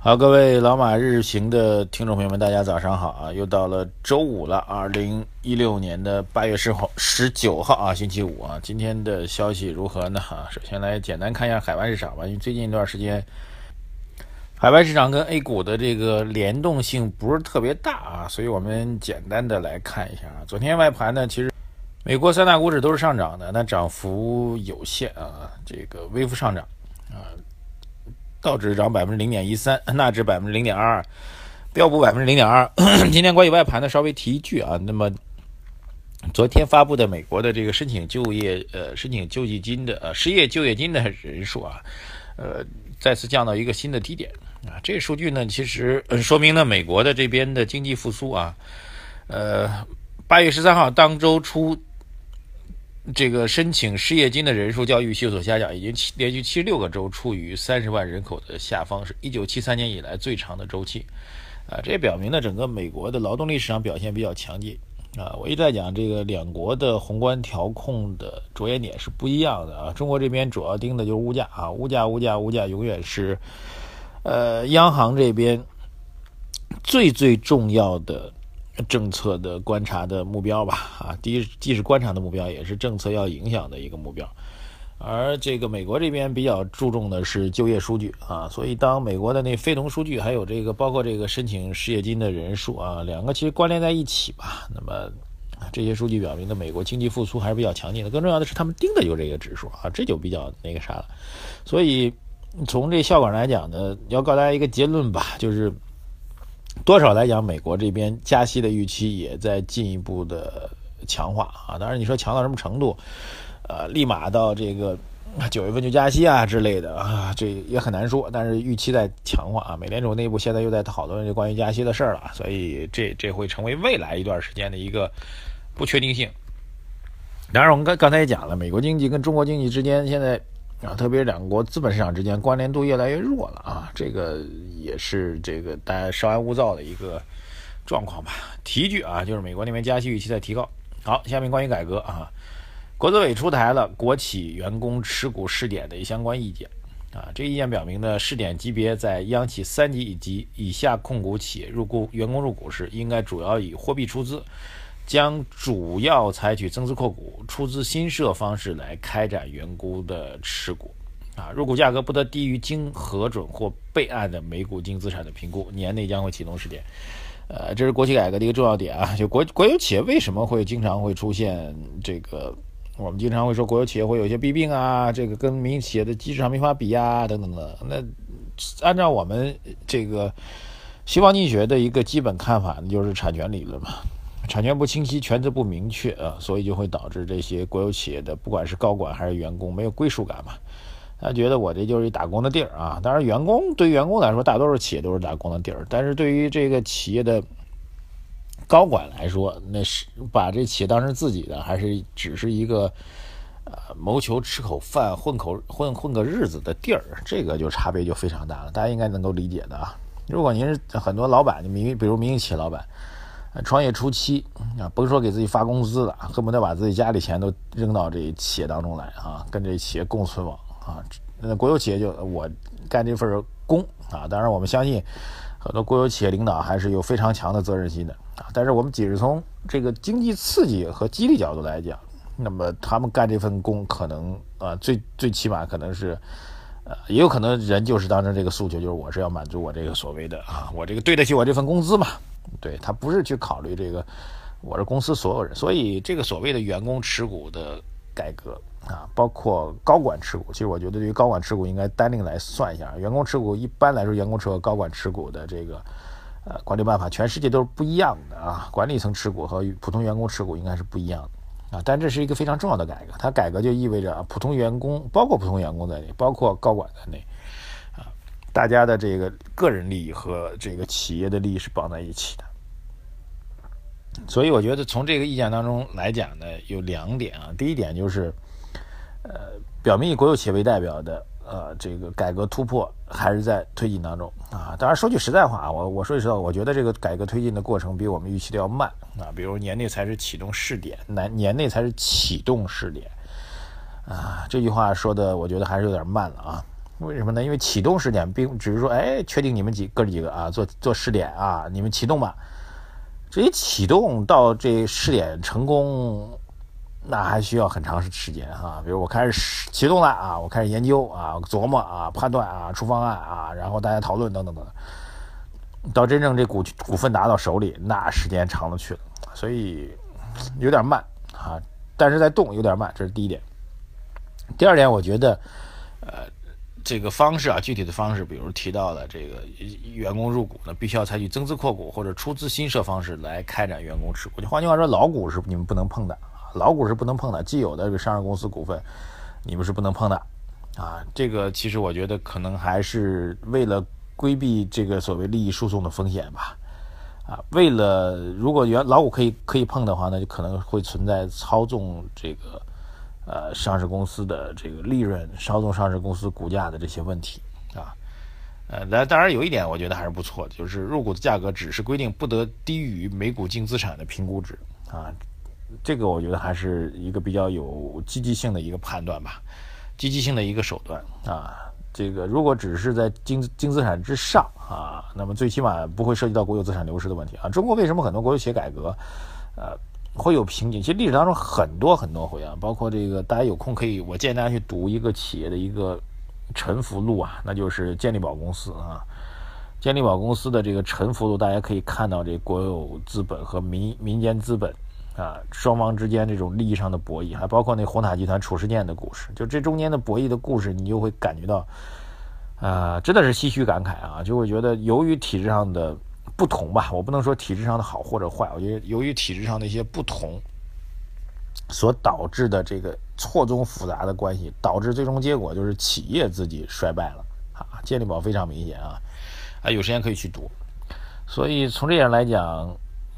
好，各位老马日行的听众朋友们，大家早上好啊！又到了周五了，二零一六年的八月十号十九号啊，星期五啊。今天的消息如何呢？哈，首先来简单看一下海外市场吧，因为最近一段时间，海外市场跟 A 股的这个联动性不是特别大啊，所以我们简单的来看一下啊。昨天外盘呢，其实美国三大股指都是上涨的，但涨幅有限啊，这个微幅上涨啊。道指涨百分之零点一三，纳指百分之零点二二，标普百分之零点二。今天关于外盘呢，稍微提一句啊，那么昨天发布的美国的这个申请就业呃申请救济金的呃失业就业金的人数啊，呃再次降到一个新的低点啊。这个数据呢，其实说明了美国的这边的经济复苏啊。呃，八月十三号当周初。这个申请失业金的人数较预期所下降，已经连续七十六个周处于三十万人口的下方，是一九七三年以来最长的周期。啊，这也表明了整个美国的劳动力市场表现比较强劲。啊，我一直在讲这个两国的宏观调控的着眼点是不一样的啊。中国这边主要盯的就是物价啊，物价、物价、物价，永远是呃央行这边最最重要的。政策的观察的目标吧，啊，第一既是观察的目标，也是政策要影响的一个目标。而这个美国这边比较注重的是就业数据啊，所以当美国的那非农数据，还有这个包括这个申请失业金的人数啊，两个其实关联在一起吧。那么这些数据表明的美国经济复苏还是比较强劲的。更重要的是，他们盯的就是这个指数啊，这就比较那个啥了。所以从这效果上来讲呢，要告诉大家一个结论吧，就是。多少来讲，美国这边加息的预期也在进一步的强化啊。当然，你说强到什么程度？呃，立马到这个 九月份就加息啊之类的啊，这也很难说。但是预期在强化啊。美联储内部现在又在讨论这关于加息的事儿了，所以这这会成为未来一段时间的一个不确定性。当然，我们刚刚才也讲了，美国经济跟中国经济之间现在。啊，特别是两国资本市场之间关联度越来越弱了啊，这个也是这个大家稍安勿躁的一个状况吧。提一句啊，就是美国那边加息预期在提高。好，下面关于改革啊，国资委出台了国企员工持股试点的相关意见啊，这个意见表明呢，试点级别在央企三级以及以下控股企业入股员工入股时，应该主要以货币出资。将主要采取增资扩股、出资新设方式来开展员工的持股，啊，入股价格不得低于经核准或备案的每股净资产的评估，年内将会启动试点。呃，这是国企改革的一个重要点啊。就国国有企业为什么会经常会出现这个？我们经常会说国有企业会有一些弊病啊，这个跟民营企业的机制上没法比啊，等等等。那按照我们这个西方经济学的一个基本看法，就是产权理论嘛。产权不清晰，权责不明确啊，所以就会导致这些国有企业的不管是高管还是员工没有归属感嘛。他觉得我这就是一打工的地儿啊。当然，员工对于员工来说，大多数企业都是打工的地儿。但是对于这个企业的高管来说，那是把这企业当成自己的，还是只是一个呃谋求吃口饭、混口混混个日子的地儿？这个就差别就非常大了。大家应该能够理解的啊。如果您是很多老板，民比如民营企业老板。创业初期啊，甭说给自己发工资了，恨不得把自己家里钱都扔到这企业当中来啊，跟这企业共存亡啊。那国有企业就我干这份工啊，当然我们相信很多国有企业领导还是有非常强的责任心的啊。但是我们仅是从这个经济刺激和激励角度来讲，那么他们干这份工可能啊，最最起码可能是呃，也有可能人就是当成这个诉求，就是我是要满足我这个所谓的啊，我这个对得起我这份工资嘛。对他不是去考虑这个，我是公司所有人，所以这个所谓的员工持股的改革啊，包括高管持股，其实我觉得对于高管持股应该单另来算一下。员工持股一般来说，员工持股、高管持股的这个呃管理办法，全世界都是不一样的啊。管理层持股和普通员工持股应该是不一样的啊。但这是一个非常重要的改革，它改革就意味着普通员工，包括普通员工在内，包括高管在内。啊大家的这个个人利益和这个企业的利益是绑在一起的，所以我觉得从这个意见当中来讲呢，有两点啊。第一点就是，呃，表面以国有企业为代表的呃这个改革突破还是在推进当中啊。当然说句实在话啊，我我说句实话，我觉得这个改革推进的过程比我们预期的要慢啊。比如年内才是启动试点，年年内才是启动试点啊，这句话说的我觉得还是有点慢了啊。为什么呢？因为启动试点并只是说，哎，确定你们几哥几个啊，做做试点啊，你们启动吧。这一启动到这试点成功，那还需要很长时时间啊。比如我开始启动了啊，我开始研究啊，琢磨啊，判断啊，出方案啊，然后大家讨论等等等，到真正这股股份拿到手里，那时间长了去了，所以有点慢啊。但是在动有点慢，这是第一点。第二点，我觉得，呃。这个方式啊，具体的方式，比如提到了这个员工入股呢，必须要采取增资扩股或者出资新设方式来开展员工持股。就换句话说，老股是你们不能碰的老股是不能碰的。既有的这个上市公司股份，你们是不能碰的啊。这个其实我觉得可能还是为了规避这个所谓利益输送的风险吧。啊，为了如果原老股可以可以碰的话，那就可能会存在操纵这个。呃，上市公司的这个利润，稍纵上市公司股价的这些问题啊，呃，那当然有一点，我觉得还是不错的，就是入股的价格只是规定不得低于每股净资产的评估值啊，这个我觉得还是一个比较有积极性的一个判断吧，积极性的一个手段啊，这个如果只是在净净资产之上啊，那么最起码不会涉及到国有资产流失的问题啊。中国为什么很多国有企业改革，呃？会有瓶颈，其实历史当中很多很多回啊，包括这个大家有空可以，我建议大家去读一个企业的一个沉浮录啊，那就是健力宝公司啊，健力宝公司的这个沉浮录，大家可以看到这国有资本和民民间资本啊双方之间这种利益上的博弈，还包括那红塔集团褚时健的故事，就这中间的博弈的故事，你就会感觉到啊，真的是唏嘘感慨啊，就会觉得由于体制上的。不同吧，我不能说体制上的好或者坏，我觉得由于体制上的一些不同，所导致的这个错综复杂的关系，导致最终结果就是企业自己衰败了啊。健力宝非常明显啊，啊，有时间可以去读。所以从这点来讲，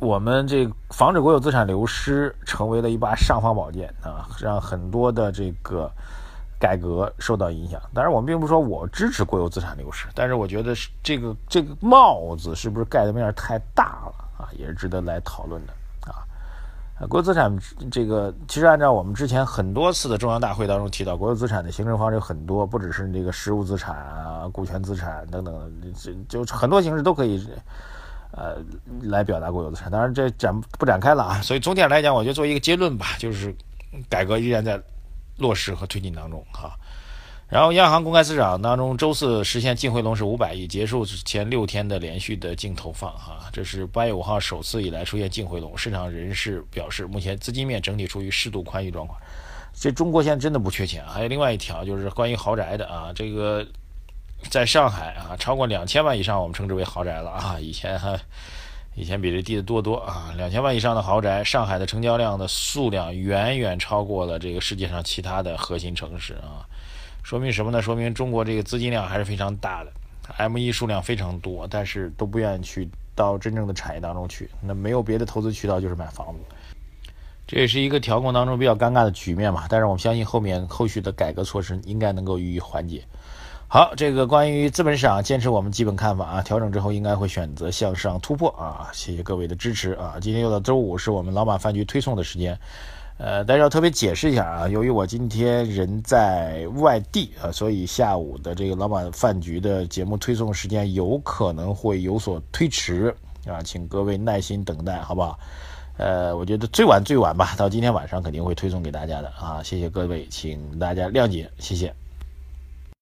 我们这防止国有资产流失成为了一把尚方宝剑啊，让很多的这个。改革受到影响，当然我们并不说我支持国有资产流失，但是我觉得是这个这个帽子是不是盖的面太大了啊，也是值得来讨论的啊。国有资产这个其实按照我们之前很多次的中央大会当中提到，国有资产的形成方式有很多，不只是这个实物资产啊、股权资产等等，就就很多形式都可以呃来表达国有资产。当然这展不展开了啊。所以总体上来讲，我觉得做一个结论吧，就是改革依然在。落实和推进当中哈，然后央行公开市场当中，周四实现净回笼是五百亿，结束前六天的连续的净投放哈，这是八月五号首次以来出现净回笼。市场人士表示，目前资金面整体处于适度宽裕状况。这中国现在真的不缺钱。还有另外一条就是关于豪宅的啊，这个在上海啊，超过两千万以上，我们称之为豪宅了啊，以前还。以前比这低的多多啊！两千万以上的豪宅，上海的成交量的数量远远超过了这个世界上其他的核心城市啊！说明什么呢？说明中国这个资金量还是非常大的，M 一数量非常多，但是都不愿意去到真正的产业当中去。那没有别的投资渠道，就是买房子。这也是一个调控当中比较尴尬的局面嘛。但是我们相信后面后续的改革措施应该能够予以缓解。好，这个关于资本市场坚持我们基本看法啊，调整之后应该会选择向上突破啊，谢谢各位的支持啊。今天又到周五，是我们老马饭局推送的时间，呃，但是要特别解释一下啊，由于我今天人在外地啊，所以下午的这个老马饭局的节目推送时间有可能会有所推迟啊，请各位耐心等待，好不好？呃，我觉得最晚最晚吧，到今天晚上肯定会推送给大家的啊，谢谢各位，请大家谅解，谢谢。